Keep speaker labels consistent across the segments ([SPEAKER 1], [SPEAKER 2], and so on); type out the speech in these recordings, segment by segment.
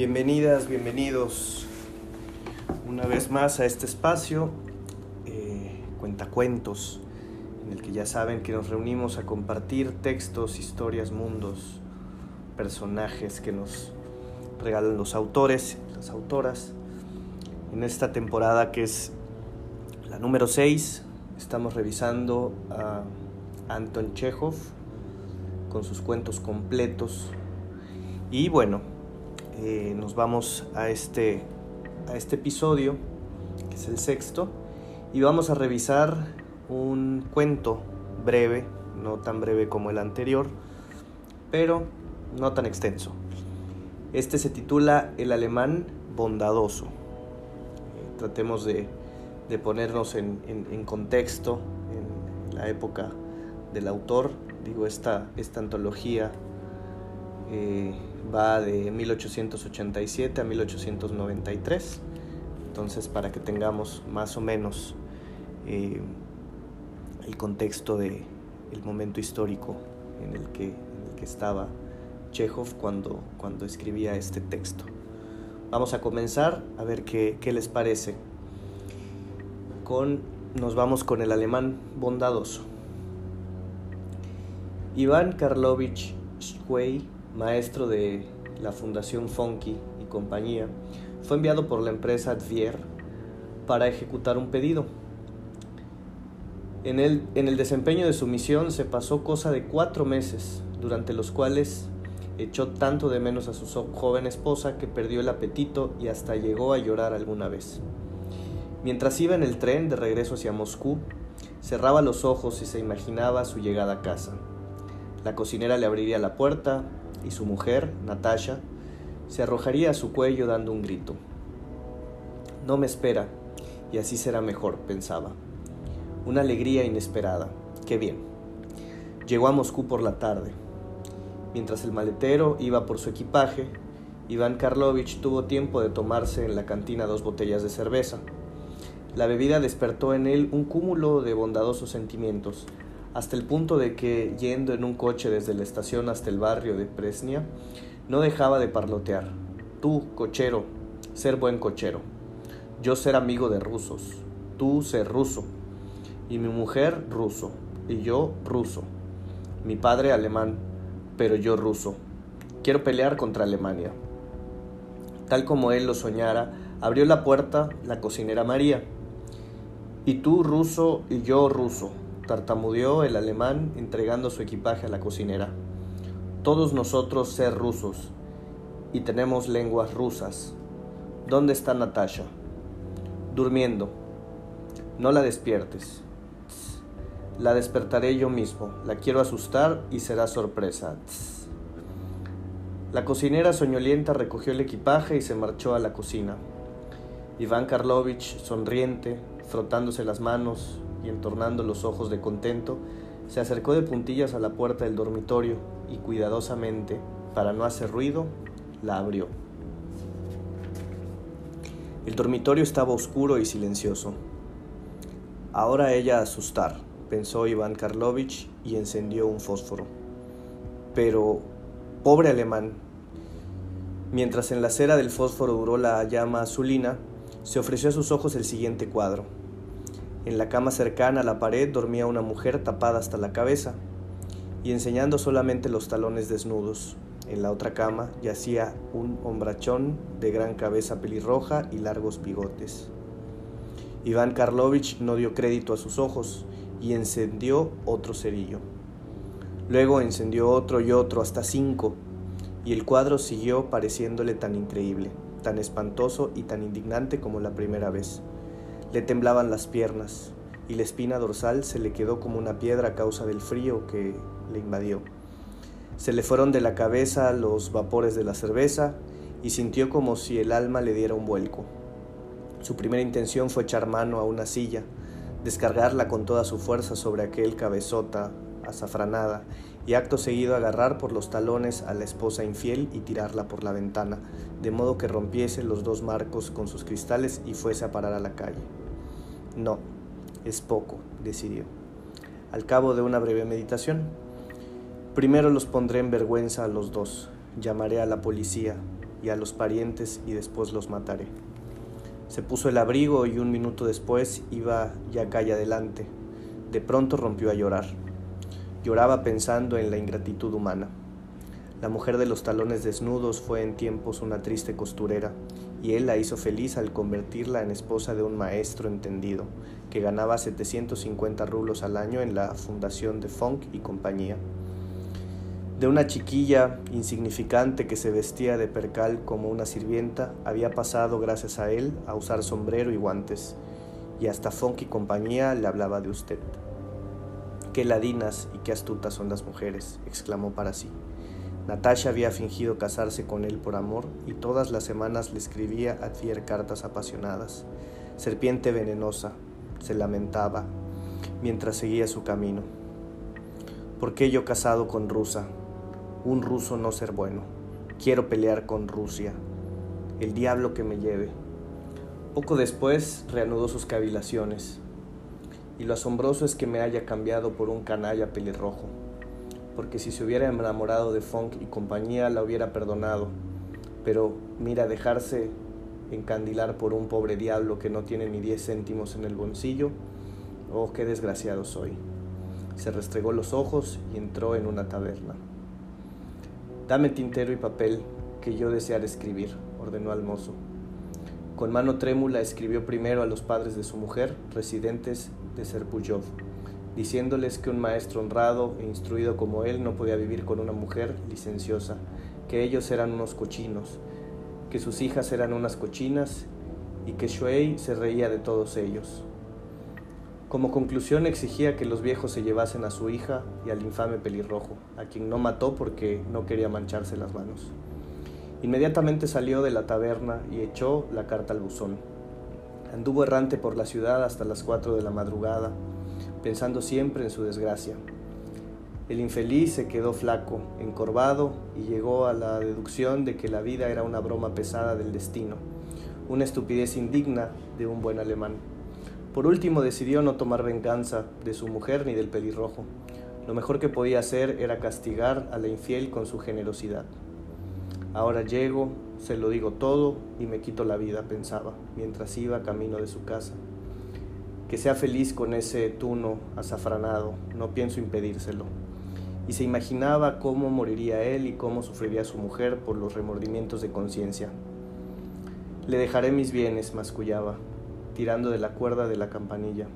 [SPEAKER 1] Bienvenidas, bienvenidos una vez más a este espacio, eh, Cuentacuentos, en el que ya saben que nos reunimos a compartir textos, historias, mundos, personajes que nos regalan los autores, las autoras. En esta temporada que es la número 6, estamos revisando a Anton Chekhov con sus cuentos completos. Y bueno, eh, nos vamos a este, a este episodio, que es el sexto, y vamos a revisar un cuento breve, no tan breve como el anterior, pero no tan extenso. Este se titula El alemán bondadoso. Eh, tratemos de, de ponernos en, en, contexto en la época del autor. Digo, esta, esta antología eh, va de 1887 a 1893. Entonces, para que tengamos más o menos eh, el contexto del el momento histórico en el que, en el que estaba Chekhov cuando, cuando escribía este texto. Vamos a comenzar a ver qué, qué les parece. Con, nos vamos con el alemán bondadoso. Iván Karlovich Schwey, maestro de la Fundación Fonky y compañía, fue enviado por la empresa Advier para ejecutar un pedido. En el, en el desempeño de su misión se pasó cosa de cuatro meses, durante los cuales echó tanto de menos a su joven esposa que perdió el apetito y hasta llegó a llorar alguna vez. Mientras iba en el tren de regreso hacia Moscú, cerraba los ojos y se imaginaba su llegada a casa. La cocinera le abriría la puerta y su mujer, Natasha, se arrojaría a su cuello dando un grito. No me espera, y así será mejor, pensaba. Una alegría inesperada. Qué bien. Llegó a Moscú por la tarde. Mientras el maletero iba por su equipaje, Iván Karlovich tuvo tiempo de tomarse en la cantina dos botellas de cerveza. La bebida despertó en él un cúmulo de bondadosos sentimientos, hasta el punto de que, yendo en un coche desde la estación hasta el barrio de Presnia, no dejaba de parlotear. Tú, cochero, ser buen cochero. Yo ser amigo de rusos. Tú ser ruso. Y mi mujer ruso. Y yo ruso. Mi padre alemán. Pero yo ruso. Quiero pelear contra Alemania. Tal como él lo soñara, abrió la puerta la cocinera María. Y tú ruso y yo ruso tartamudeó el alemán entregando su equipaje a la cocinera. Todos nosotros ser rusos y tenemos lenguas rusas. ¿Dónde está Natasha? Durmiendo. No la despiertes. La despertaré yo mismo. La quiero asustar y será sorpresa. La cocinera soñolienta recogió el equipaje y se marchó a la cocina. Iván Karlovich, sonriente, frotándose las manos, y entornando los ojos de contento, se acercó de puntillas a la puerta del dormitorio y cuidadosamente, para no hacer ruido, la abrió. El dormitorio estaba oscuro y silencioso. Ahora ella a asustar, pensó Iván Karlovich y encendió un fósforo. Pero, pobre alemán, mientras en la cera del fósforo duró la llama azulina, se ofreció a sus ojos el siguiente cuadro. En la cama cercana a la pared dormía una mujer tapada hasta la cabeza y enseñando solamente los talones desnudos. En la otra cama yacía un hombrachón de gran cabeza pelirroja y largos bigotes. Iván Karlovich no dio crédito a sus ojos y encendió otro cerillo. Luego encendió otro y otro hasta cinco, y el cuadro siguió pareciéndole tan increíble, tan espantoso y tan indignante como la primera vez. Le temblaban las piernas y la espina dorsal se le quedó como una piedra a causa del frío que le invadió. Se le fueron de la cabeza los vapores de la cerveza y sintió como si el alma le diera un vuelco. Su primera intención fue echar mano a una silla, descargarla con toda su fuerza sobre aquel cabezota azafranada y acto seguido agarrar por los talones a la esposa infiel y tirarla por la ventana, de modo que rompiese los dos marcos con sus cristales y fuese a parar a la calle. No, es poco, decidió. Al cabo de una breve meditación, primero los pondré en vergüenza a los dos, llamaré a la policía, y a los parientes y después los mataré. Se puso el abrigo y un minuto después iba ya calle adelante. De pronto rompió a llorar. Lloraba pensando en la ingratitud humana. La mujer de los talones desnudos fue en tiempos una triste costurera, y él la hizo feliz al convertirla en esposa de un maestro entendido, que ganaba 750 rublos al año en la fundación de Funk y compañía. De una chiquilla insignificante que se vestía de percal como una sirvienta, había pasado, gracias a él, a usar sombrero y guantes, y hasta Funk y compañía le hablaba de usted. Qué ladinas y qué astutas son las mujeres, exclamó para sí. Natasha había fingido casarse con él por amor y todas las semanas le escribía a Fier cartas apasionadas. Serpiente venenosa, se lamentaba mientras seguía su camino. ¿Por qué yo casado con rusa? Un ruso no ser bueno. Quiero pelear con Rusia. El diablo que me lleve. Poco después reanudó sus cavilaciones. Y lo asombroso es que me haya cambiado por un canalla pelirrojo porque si se hubiera enamorado de Funk y compañía la hubiera perdonado. Pero mira, dejarse encandilar por un pobre diablo que no tiene ni diez céntimos en el bolsillo, oh, qué desgraciado soy. Se restregó los ojos y entró en una taberna. Dame tintero y papel, que yo deseara escribir, ordenó al mozo. Con mano trémula escribió primero a los padres de su mujer, residentes de Serpuyov diciéndoles que un maestro honrado e instruido como él no podía vivir con una mujer licenciosa, que ellos eran unos cochinos, que sus hijas eran unas cochinas y que Shuei se reía de todos ellos. Como conclusión exigía que los viejos se llevasen a su hija y al infame pelirrojo, a quien no mató porque no quería mancharse las manos. Inmediatamente salió de la taberna y echó la carta al buzón. Anduvo errante por la ciudad hasta las cuatro de la madrugada, pensando siempre en su desgracia. El infeliz se quedó flaco, encorvado y llegó a la deducción de que la vida era una broma pesada del destino, una estupidez indigna de un buen alemán. Por último decidió no tomar venganza de su mujer ni del pelirrojo. Lo mejor que podía hacer era castigar a la infiel con su generosidad. Ahora llego, se lo digo todo y me quito la vida, pensaba, mientras iba camino de su casa que sea feliz con ese tuno azafranado, no pienso impedírselo. Y se imaginaba cómo moriría él y cómo sufriría su mujer por los remordimientos de conciencia. Le dejaré mis bienes, mascullaba, tirando de la cuerda de la campanilla.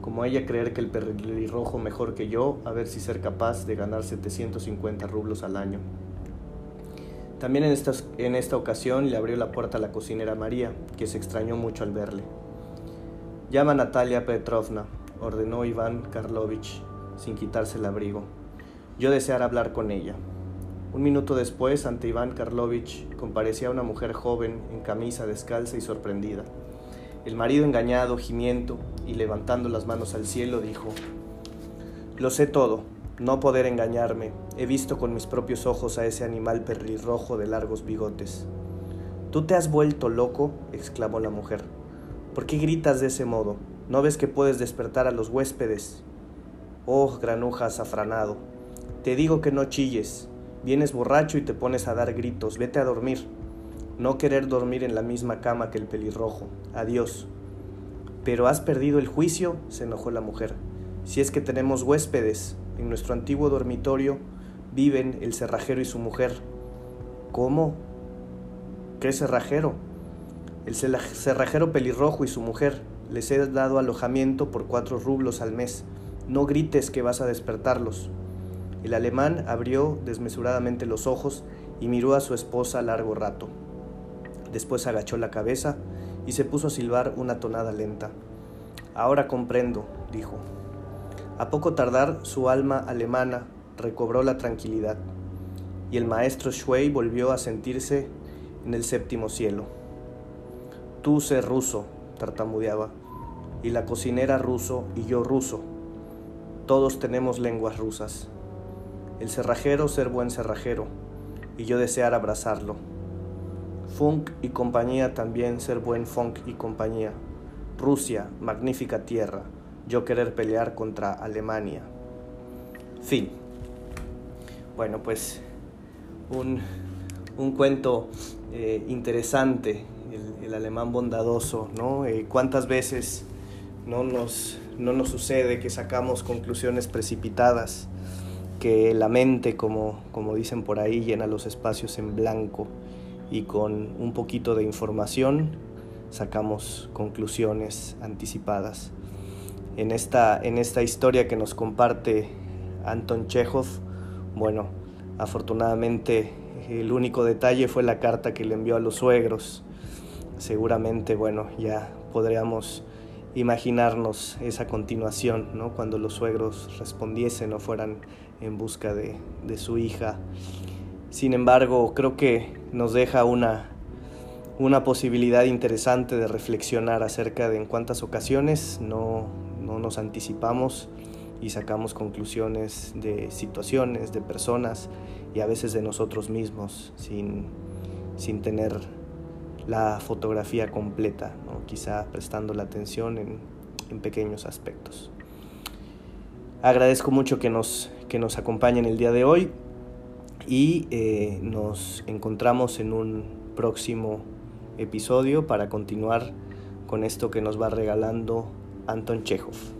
[SPEAKER 1] Como ella creer que el pelirrojo mejor que yo, a ver si ser capaz de ganar 750 rublos al año. También en esta, en esta ocasión le abrió la puerta a la cocinera María, que se extrañó mucho al verle. Llama a Natalia Petrovna, ordenó Iván Karlovich, sin quitarse el abrigo. Yo deseara hablar con ella. Un minuto después, ante Iván Karlovich, comparecía una mujer joven, en camisa descalza y sorprendida. El marido engañado, gimiento y levantando las manos al cielo, dijo, Lo sé todo, no poder engañarme, he visto con mis propios ojos a ese animal perrirrojo de largos bigotes. ¿Tú te has vuelto loco? exclamó la mujer. ¿Por qué gritas de ese modo? ¿No ves que puedes despertar a los huéspedes? Oh, granuja azafranado, te digo que no chilles. Vienes borracho y te pones a dar gritos. Vete a dormir. No querer dormir en la misma cama que el pelirrojo. Adiós. Pero has perdido el juicio, se enojó la mujer. Si es que tenemos huéspedes, en nuestro antiguo dormitorio viven el cerrajero y su mujer. ¿Cómo? ¿Qué cerrajero? El cerrajero pelirrojo y su mujer les he dado alojamiento por cuatro rublos al mes. No grites que vas a despertarlos. El alemán abrió desmesuradamente los ojos y miró a su esposa largo rato. Después agachó la cabeza y se puso a silbar una tonada lenta. Ahora comprendo, dijo. A poco tardar, su alma alemana recobró la tranquilidad y el maestro Shuei volvió a sentirse en el séptimo cielo. Tú sé ruso, tartamudeaba, y la cocinera ruso y yo ruso. Todos tenemos lenguas rusas. El cerrajero ser buen cerrajero, y yo desear abrazarlo. Funk y compañía también ser buen Funk y compañía. Rusia, magnífica tierra, yo querer pelear contra Alemania. Fin. Bueno, pues un, un cuento eh, interesante, el, alemán bondadoso, ¿no? Eh, ¿Cuántas veces no nos, no nos sucede que sacamos conclusiones precipitadas, que la mente, como, como dicen por ahí, llena los espacios en blanco y con un poquito de información sacamos conclusiones anticipadas? En esta, en esta historia que nos comparte Anton Chekhov, bueno, afortunadamente el único detalle fue la carta que le envió a los suegros. Seguramente, bueno, ya podríamos imaginarnos esa continuación, ¿no? Cuando los suegros respondiesen o fueran en busca de, de su hija. Sin embargo, creo que nos deja una, una posibilidad interesante de reflexionar acerca de en cuántas ocasiones no, no nos anticipamos y sacamos conclusiones de situaciones, de personas y a veces de nosotros mismos sin, sin tener la fotografía completa, quizá prestando la atención en, en, pequeños aspectos. Agradezco mucho que nos, que nos acompañen el día de hoy y eh, nos encontramos en un próximo episodio para continuar con esto que nos va regalando Anton Chekhov.